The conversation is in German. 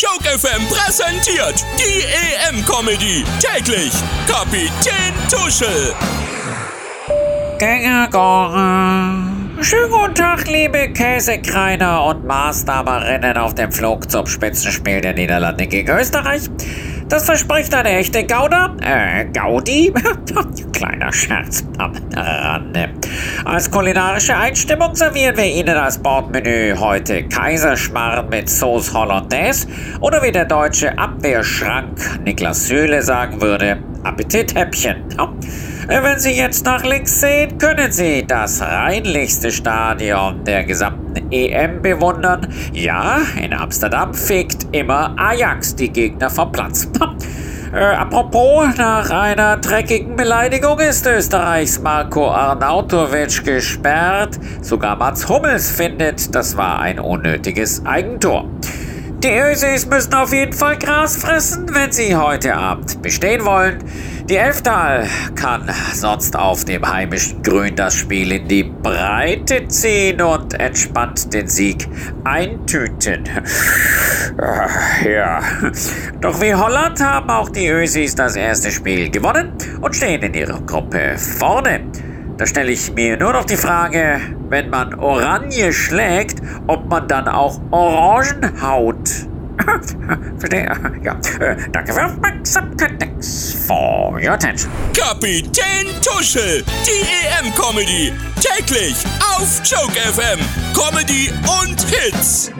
Joke FM präsentiert die EM-Comedy. Täglich Kapitän Tuschel. Gängergora. Schönen guten Tag, liebe Käsekreiner und Maßnahmerinnen auf dem Flug zum Spitzenspiel der Niederlande gegen Österreich. Das verspricht eine echte Gauder, äh, Gaudi. Kleiner Scherz am Rande. Als kulinarische Einstimmung servieren wir Ihnen als Bordmenü heute Kaiserschmarrn mit Sauce Hollandaise oder wie der deutsche Abwehrschrank Niklas Süle sagen würde, Appetithäppchen. Wenn Sie jetzt nach links sehen, können Sie das reinlichste Stadion der gesamten EM bewundern. Ja, in Amsterdam fegt immer Ajax die Gegner vom Platz. Äh, apropos, nach einer dreckigen Beleidigung ist Österreichs Marco Arnautovic gesperrt. Sogar Mats Hummels findet, das war ein unnötiges Eigentor. Die Ösis müssen auf jeden Fall Gras fressen, wenn sie heute Abend bestehen wollen. Die Elftal kann sonst auf dem heimischen Grün das Spiel in die Breite ziehen und entspannt den Sieg eintüten. Ja. Doch wie Holland haben auch die Ösis das erste Spiel gewonnen und stehen in ihrer Gruppe vorne. Da stelle ich mir nur noch die Frage, wenn man Oranje schlägt, ob man dann auch Orangen haut. Verstehe? Ja. Äh, danke für Aufmerksamkeit. Thanks for your attention. Kapitän Tuschel, die EM-Comedy. Täglich auf Joke FM. Comedy und Hits.